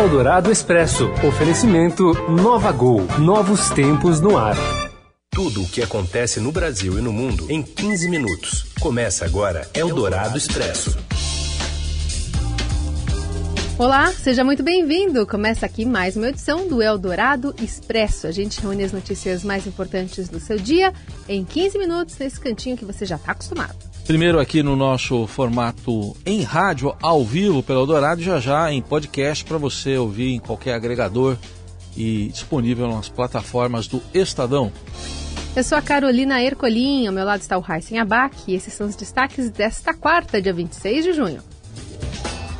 Eldorado Expresso. Oferecimento Nova Gol. Novos tempos no ar. Tudo o que acontece no Brasil e no mundo em 15 minutos. Começa agora Eldorado Expresso. Olá, seja muito bem-vindo. Começa aqui mais uma edição do Eldorado Expresso. A gente reúne as notícias mais importantes do seu dia em 15 minutos nesse cantinho que você já está acostumado. Primeiro aqui no nosso formato em rádio, ao vivo pelo Eldorado, já já em podcast para você ouvir em qualquer agregador e disponível nas plataformas do Estadão. Eu sou a Carolina Ercolim, ao meu lado está o Raíssen Abac e esses são os destaques desta quarta, dia 26 de junho.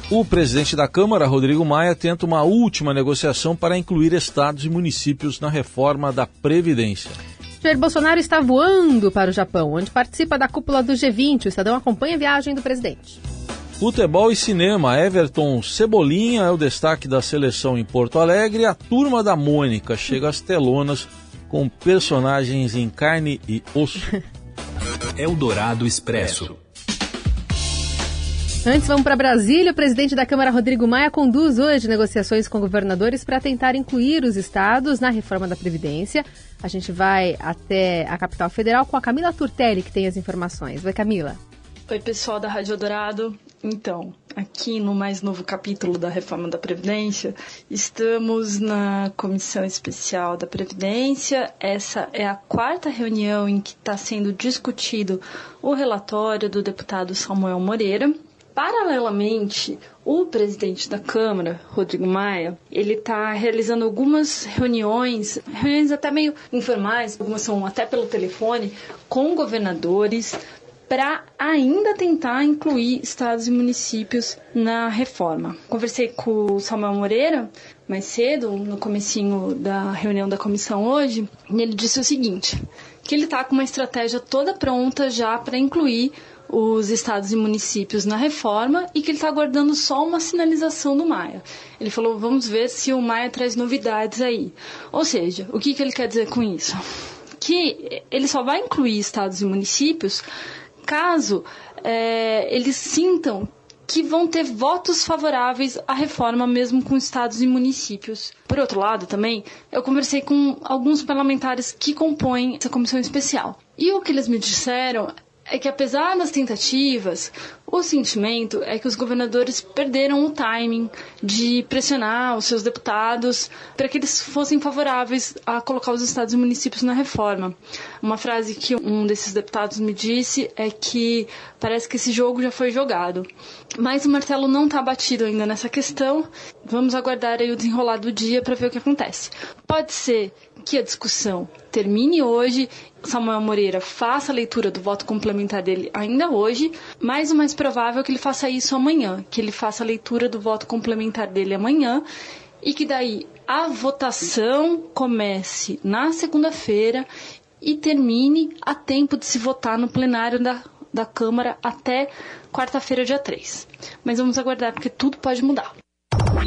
O presidente da Câmara, Rodrigo Maia, tenta uma última negociação para incluir estados e municípios na reforma da Previdência. Jair Bolsonaro está voando para o Japão, onde participa da cúpula do G20. O Estadão acompanha a viagem do presidente. Futebol e cinema. Everton Cebolinha é o destaque da seleção em Porto Alegre. A turma da Mônica chega às telonas com personagens em carne e osso. Eldorado Expresso. Antes, vamos para Brasília. O presidente da Câmara, Rodrigo Maia, conduz hoje negociações com governadores para tentar incluir os estados na reforma da Previdência. A gente vai até a capital federal com a Camila Turtelli, que tem as informações. Oi, Camila. Oi, pessoal da Rádio Dourado. Então, aqui no mais novo capítulo da reforma da Previdência, estamos na Comissão Especial da Previdência. Essa é a quarta reunião em que está sendo discutido o relatório do deputado Samuel Moreira, Paralelamente, o presidente da Câmara, Rodrigo Maia, ele está realizando algumas reuniões, reuniões até meio informais, algumas são até pelo telefone, com governadores para ainda tentar incluir estados e municípios na reforma. Conversei com o Samuel Moreira mais cedo, no comecinho da reunião da comissão hoje, e ele disse o seguinte, que ele está com uma estratégia toda pronta já para incluir os estados e municípios na reforma e que ele está aguardando só uma sinalização do Maia. Ele falou: vamos ver se o Maia traz novidades aí. Ou seja, o que, que ele quer dizer com isso? Que ele só vai incluir estados e municípios caso é, eles sintam que vão ter votos favoráveis à reforma, mesmo com estados e municípios. Por outro lado, também, eu conversei com alguns parlamentares que compõem essa comissão especial. E o que eles me disseram é que apesar das tentativas, o sentimento é que os governadores perderam o timing de pressionar os seus deputados para que eles fossem favoráveis a colocar os estados e municípios na reforma. Uma frase que um desses deputados me disse é que parece que esse jogo já foi jogado. Mas o martelo não está batido ainda nessa questão. Vamos aguardar o desenrolar do dia para ver o que acontece. Pode ser que a discussão termine hoje, Samuel Moreira faça a leitura do voto complementar dele ainda hoje, mas o mais provável é que ele faça isso amanhã, que ele faça a leitura do voto complementar dele amanhã e que daí a votação comece na segunda-feira e termine a tempo de se votar no plenário da, da Câmara até quarta-feira, dia 3. Mas vamos aguardar, porque tudo pode mudar.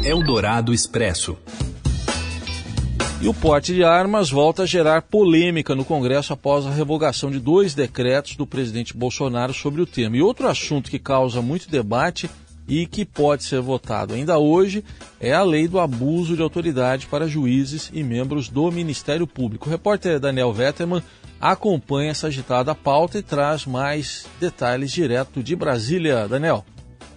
Eldorado Expresso. E o porte de armas volta a gerar polêmica no Congresso após a revogação de dois decretos do presidente Bolsonaro sobre o tema. E outro assunto que causa muito debate e que pode ser votado ainda hoje é a lei do abuso de autoridade para juízes e membros do Ministério Público. O repórter Daniel Vetterman acompanha essa agitada pauta e traz mais detalhes direto de Brasília. Daniel.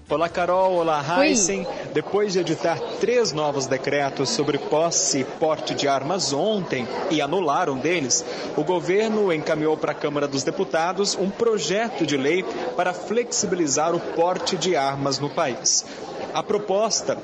Olá, Carol. Olá, Heisen. Depois de editar três novos decretos sobre posse e porte de armas ontem e anular um deles, o governo encaminhou para a Câmara dos Deputados um projeto de lei para flexibilizar o porte de armas no país. A proposta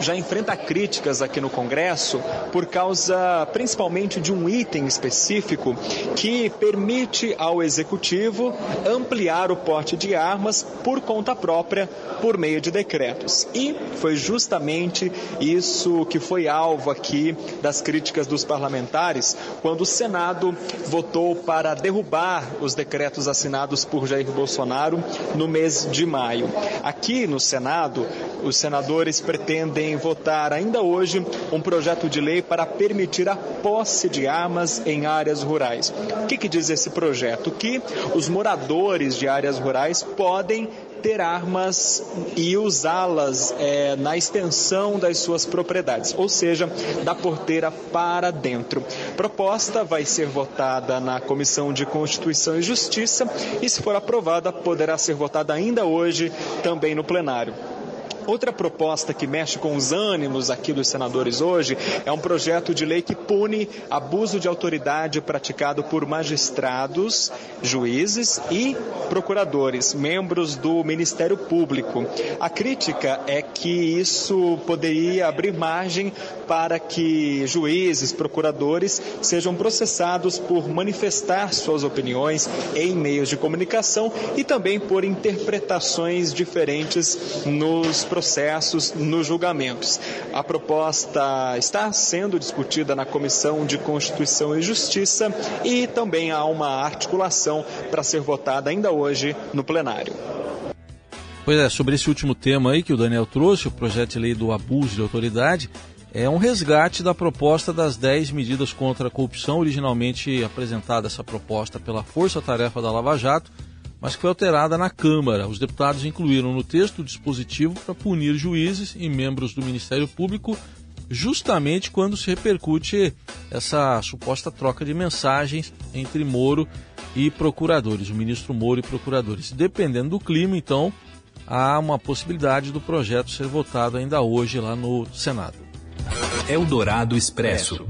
já enfrenta críticas aqui no Congresso por causa principalmente de um item específico que permite ao Executivo ampliar o porte de armas por conta própria por meio de decretos. E foi justamente isso que foi alvo aqui das críticas dos parlamentares quando o Senado votou para derrubar os decretos assinados por Jair Bolsonaro no mês de maio. Aqui no Senado, os senadores pretendem votar ainda hoje um projeto de lei para permitir a posse de armas em áreas rurais. O que, que diz esse projeto? Que os moradores de áreas rurais podem ter armas e usá-las é, na extensão das suas propriedades, ou seja, da porteira para dentro. Proposta vai ser votada na Comissão de Constituição e Justiça e, se for aprovada, poderá ser votada ainda hoje também no plenário. Outra proposta que mexe com os ânimos aqui dos senadores hoje é um projeto de lei que pune abuso de autoridade praticado por magistrados, juízes e procuradores, membros do Ministério Público. A crítica é que isso poderia abrir margem para que juízes, procuradores sejam processados por manifestar suas opiniões em meios de comunicação e também por interpretações diferentes nos processos nos julgamentos. A proposta está sendo discutida na Comissão de Constituição e Justiça e também há uma articulação para ser votada ainda hoje no plenário. Pois é, sobre esse último tema aí que o Daniel trouxe, o projeto de lei do abuso de autoridade, é um resgate da proposta das 10 medidas contra a corrupção, originalmente apresentada essa proposta pela Força Tarefa da Lava Jato, mas que foi alterada na Câmara. Os deputados incluíram no texto o dispositivo para punir juízes e membros do Ministério Público, justamente quando se repercute essa suposta troca de mensagens entre Moro e procuradores, o ministro Moro e procuradores. Dependendo do clima, então, há uma possibilidade do projeto ser votado ainda hoje lá no Senado. Eldorado Expresso.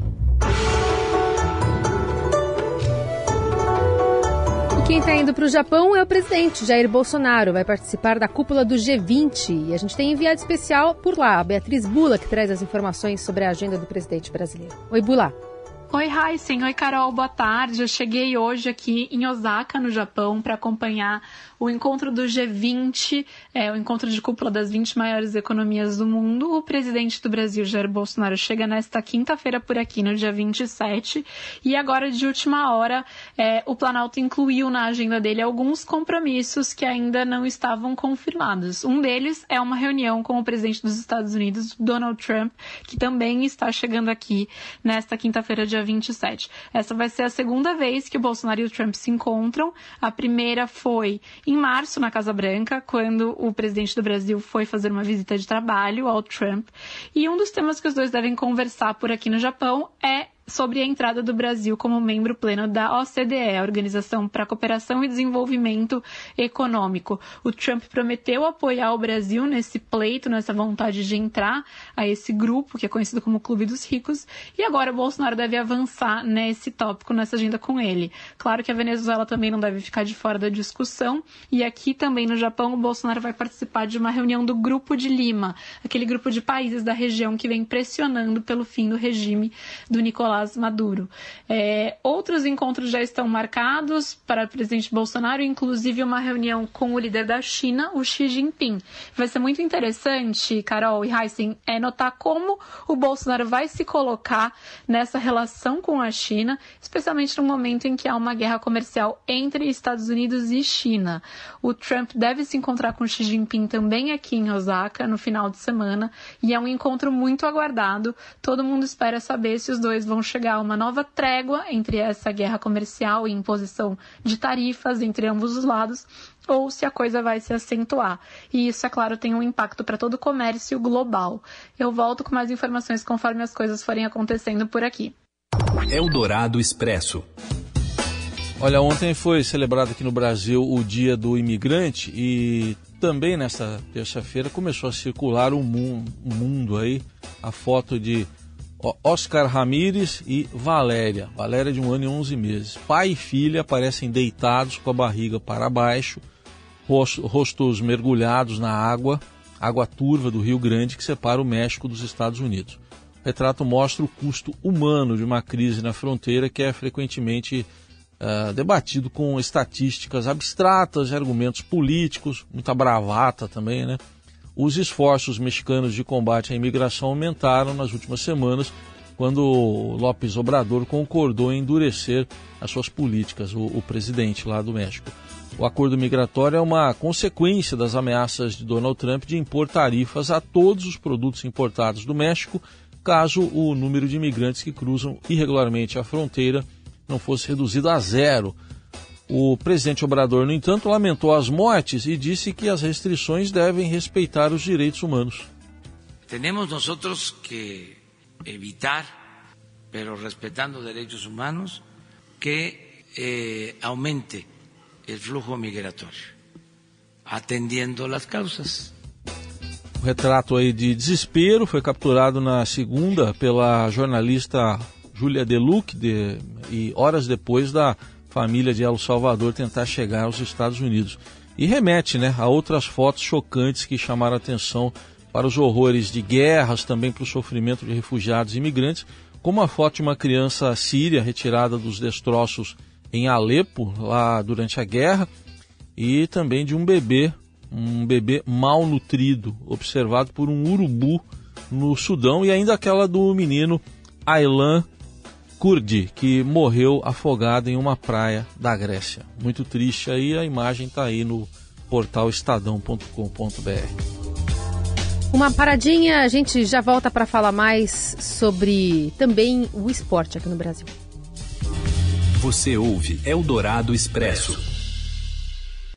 Quem está indo para o Japão é o presidente Jair Bolsonaro. Vai participar da cúpula do G20 e a gente tem enviado especial por lá, a Beatriz Bula, que traz as informações sobre a agenda do presidente brasileiro. Oi, Bula. Oi, Heisen. Oi, Carol. Boa tarde. Eu cheguei hoje aqui em Osaka, no Japão, para acompanhar o encontro do G20, é, o encontro de cúpula das 20 maiores economias do mundo. O presidente do Brasil, Jair Bolsonaro, chega nesta quinta-feira por aqui, no dia 27. E agora, de última hora, é, o Planalto incluiu na agenda dele alguns compromissos que ainda não estavam confirmados. Um deles é uma reunião com o presidente dos Estados Unidos, Donald Trump, que também está chegando aqui nesta quinta-feira, dia 27. Essa vai ser a segunda vez que o Bolsonaro e o Trump se encontram. A primeira foi em março na Casa Branca, quando o presidente do Brasil foi fazer uma visita de trabalho ao Trump. E um dos temas que os dois devem conversar por aqui no Japão é sobre a entrada do Brasil como membro pleno da OCDE, Organização para a Cooperação e Desenvolvimento Econômico. O Trump prometeu apoiar o Brasil nesse pleito, nessa vontade de entrar a esse grupo, que é conhecido como Clube dos Ricos, e agora o Bolsonaro deve avançar nesse tópico, nessa agenda com ele. Claro que a Venezuela também não deve ficar de fora da discussão, e aqui também no Japão o Bolsonaro vai participar de uma reunião do Grupo de Lima, aquele grupo de países da região que vem pressionando pelo fim do regime do Nicolás Nicolás Maduro. É, outros encontros já estão marcados para o presidente Bolsonaro, inclusive uma reunião com o líder da China, o Xi Jinping. Vai ser muito interessante, Carol e Heisen, é notar como o Bolsonaro vai se colocar nessa relação com a China, especialmente no momento em que há uma guerra comercial entre Estados Unidos e China. O Trump deve se encontrar com Xi Jinping também aqui em Osaka no final de semana e é um encontro muito aguardado. Todo mundo espera saber se os dois vão chegar a uma nova trégua entre essa guerra comercial e imposição de tarifas entre ambos os lados, ou se a coisa vai se acentuar. E isso, é claro, tem um impacto para todo o comércio global. Eu volto com mais informações conforme as coisas forem acontecendo por aqui. Eldorado Expresso. Olha, ontem foi celebrado aqui no Brasil o Dia do Imigrante e também nesta terça-feira começou a circular o um mundo, um mundo aí a foto de Oscar Ramírez e Valéria. Valéria de um ano e 11 meses. Pai e filha aparecem deitados com a barriga para baixo, rostos mergulhados na água, água turva do Rio Grande que separa o México dos Estados Unidos. O retrato mostra o custo humano de uma crise na fronteira que é frequentemente uh, debatido com estatísticas abstratas argumentos políticos, muita bravata também, né? Os esforços mexicanos de combate à imigração aumentaram nas últimas semanas, quando López Obrador concordou em endurecer as suas políticas, o, o presidente lá do México. O acordo migratório é uma consequência das ameaças de Donald Trump de impor tarifas a todos os produtos importados do México, caso o número de imigrantes que cruzam irregularmente a fronteira não fosse reduzido a zero O presidente Obrador, no entanto, lamentou as mortes e disse que as restrições devem respeitar os direitos humanos. Temos nós que evitar, pero respetando os direitos humanos, que eh, aumente o flujo migratório, atendendo as causas. O retrato aí de desespero foi capturado na segunda pela jornalista Júlia Deluc de, e horas depois da família de El Salvador tentar chegar aos Estados Unidos. E remete né, a outras fotos chocantes que chamaram atenção para os horrores de guerras, também para o sofrimento de refugiados e imigrantes, como a foto de uma criança síria retirada dos destroços em Alepo, lá durante a guerra, e também de um bebê, um bebê malnutrido, observado por um urubu no Sudão, e ainda aquela do menino Aylan Kurdi, que morreu afogado em uma praia da Grécia. Muito triste aí, a imagem está aí no portal estadão.com.br. Uma paradinha, a gente já volta para falar mais sobre também o esporte aqui no Brasil. Você ouve Eldorado Expresso.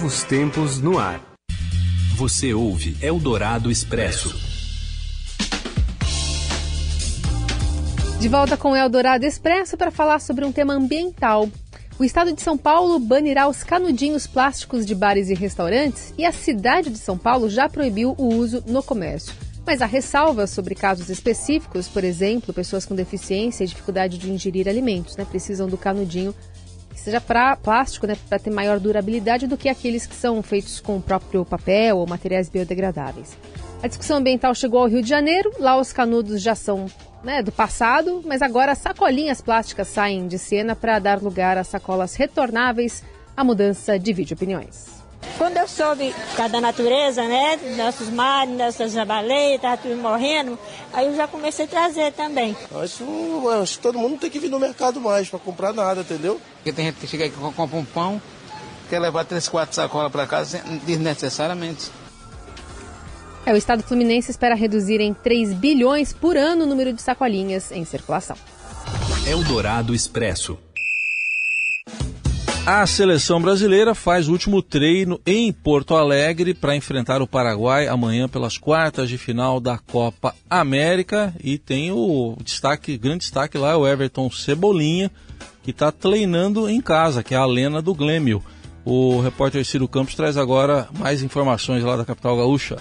Novos tempos no ar. Você ouve Eldorado Expresso. De volta com Eldorado Expresso para falar sobre um tema ambiental. O estado de São Paulo banirá os canudinhos plásticos de bares e restaurantes e a cidade de São Paulo já proibiu o uso no comércio. Mas há ressalvas sobre casos específicos, por exemplo, pessoas com deficiência e dificuldade de ingerir alimentos, né, precisam do canudinho que seja para plástico, né, para ter maior durabilidade do que aqueles que são feitos com o próprio papel ou materiais biodegradáveis. A discussão ambiental chegou ao Rio de Janeiro, lá os canudos já são né, do passado, mas agora sacolinhas plásticas saem de cena para dar lugar a sacolas retornáveis. A mudança divide opiniões. Quando eu soube da natureza, né, nossos mares, nossas baleias, estava tudo morrendo, aí eu já comecei a trazer também. Isso, acho que todo mundo tem que vir no mercado mais para comprar nada, entendeu? Porque tem gente que chega aqui e compra um pão, quer levar três, quatro sacolas para casa desnecessariamente. É, o Estado Fluminense espera reduzir em 3 bilhões por ano o número de sacolinhas em circulação. Eldorado Expresso. A seleção brasileira faz o último treino em Porto Alegre para enfrentar o Paraguai amanhã pelas quartas de final da Copa América e tem o destaque, grande destaque lá, o Everton Cebolinha, que está treinando em casa, que é a Lena do Glêmio. O repórter Ciro Campos traz agora mais informações lá da capital gaúcha.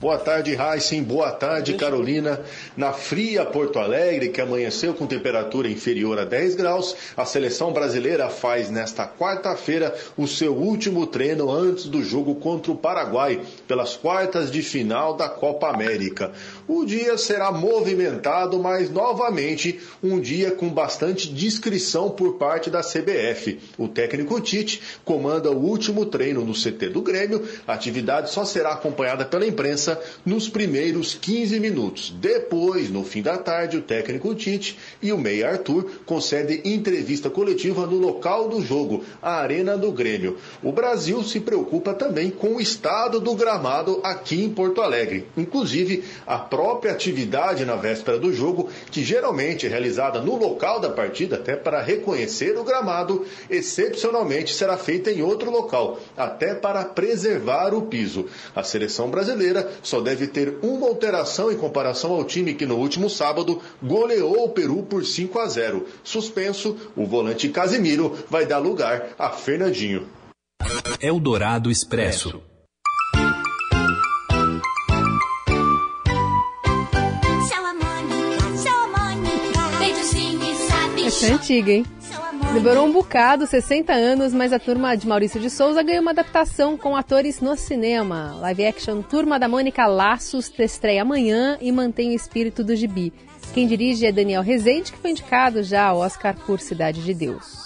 Boa tarde, Heisen. Boa tarde, Carolina. Na fria Porto Alegre, que amanheceu com temperatura inferior a 10 graus, a seleção brasileira faz nesta quarta-feira o seu último treino antes do jogo contra o Paraguai, pelas quartas de final da Copa América. O dia será movimentado, mas novamente um dia com bastante discrição por parte da CBF. O técnico Tite comanda o último treino no CT do Grêmio. A atividade só será acompanhada pela imprensa nos primeiros 15 minutos. Depois, no fim da tarde, o técnico Tite e o meia Arthur concedem entrevista coletiva no local do jogo, a Arena do Grêmio. O Brasil se preocupa também com o estado do gramado aqui em Porto Alegre. Inclusive, a própria atividade na véspera do jogo, que geralmente é realizada no local da partida, até para reconhecer o gramado, excepcionalmente será feita em outro local, até para preservar o piso. A seleção brasileira só deve ter uma alteração em comparação ao time que no último sábado goleou o Peru por 5 a 0. Suspenso, o volante Casimiro vai dar lugar a Fernandinho. Eldorado Expresso. Essa é antiga, hein? Demorou um bocado, 60 anos, mas a turma de Maurício de Souza ganhou uma adaptação com atores no cinema. Live action Turma da Mônica Laços estreia amanhã e mantém o espírito do gibi. Quem dirige é Daniel Rezende, que foi indicado já ao Oscar por Cidade de Deus.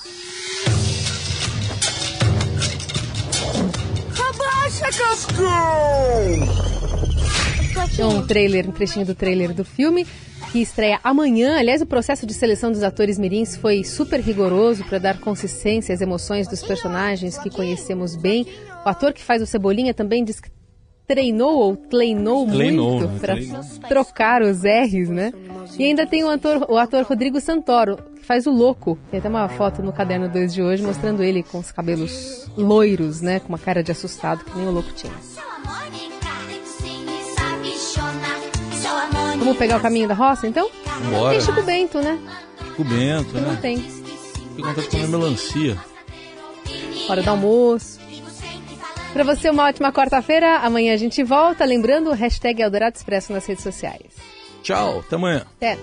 Abaixa, Cascão! É um trailer, um trechinho do trailer do filme que estreia amanhã. Aliás, o processo de seleção dos atores mirins foi super rigoroso para dar consistência às emoções dos personagens que conhecemos bem. O ator que faz o Cebolinha também diz que treinou ou treinou, muito né? para trocar os R's, né? E ainda tem o ator, o ator Rodrigo Santoro, que faz o louco. Tem até uma foto no caderno 2 de hoje mostrando ele com os cabelos loiros, né? Com uma cara de assustado, que nem o louco tinha. Vamos pegar o caminho da roça, então? Bora. Tem Chico Bento, né? Chico Bento, né? Não tem. Fica vontade de comer melancia. Hora do almoço. Para você, uma ótima quarta-feira. Amanhã a gente volta. Lembrando, o hashtag Eldorado Expresso nas redes sociais. Tchau, até amanhã. Até.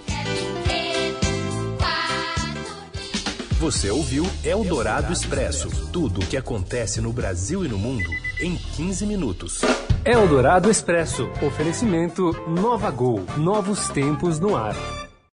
Você ouviu Eldorado Expresso tudo o que acontece no Brasil e no mundo em 15 minutos. Eldorado Expresso. Oferecimento Nova Gol. Novos tempos no ar.